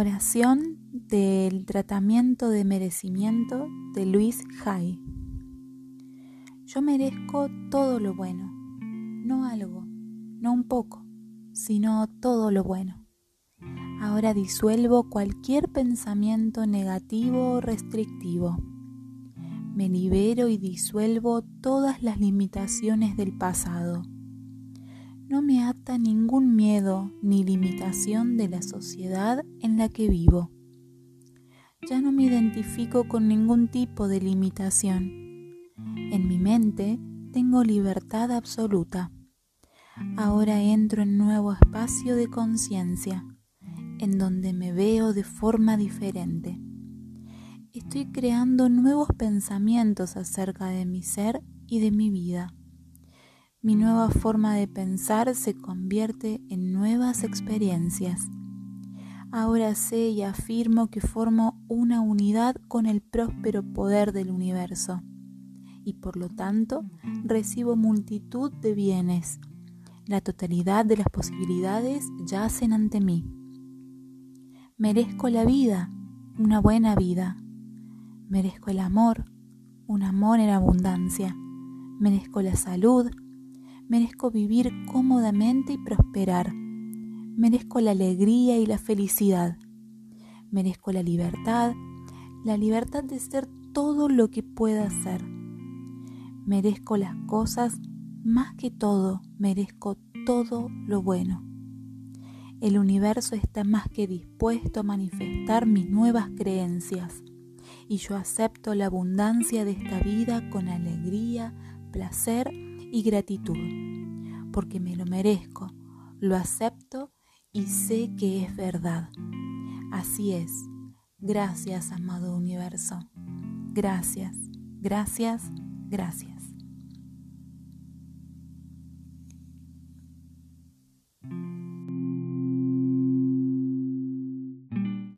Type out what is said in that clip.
Oración del tratamiento de merecimiento de Luis Hay. Yo merezco todo lo bueno, no algo, no un poco, sino todo lo bueno. Ahora disuelvo cualquier pensamiento negativo o restrictivo. Me libero y disuelvo todas las limitaciones del pasado no me ata ningún miedo ni limitación de la sociedad en la que vivo. Ya no me identifico con ningún tipo de limitación. En mi mente tengo libertad absoluta. Ahora entro en nuevo espacio de conciencia, en donde me veo de forma diferente. Estoy creando nuevos pensamientos acerca de mi ser y de mi vida. Mi nueva forma de pensar se convierte en nuevas experiencias. Ahora sé y afirmo que formo una unidad con el próspero poder del universo y por lo tanto recibo multitud de bienes. La totalidad de las posibilidades yacen ante mí. Merezco la vida, una buena vida. Merezco el amor, un amor en abundancia. Merezco la salud, merezco vivir cómodamente y prosperar. Merezco la alegría y la felicidad. Merezco la libertad, la libertad de ser todo lo que pueda ser. Merezco las cosas más que todo, merezco todo lo bueno. El universo está más que dispuesto a manifestar mis nuevas creencias y yo acepto la abundancia de esta vida con alegría, placer y gratitud, porque me lo merezco, lo acepto y sé que es verdad. Así es. Gracias, amado universo. Gracias, gracias, gracias.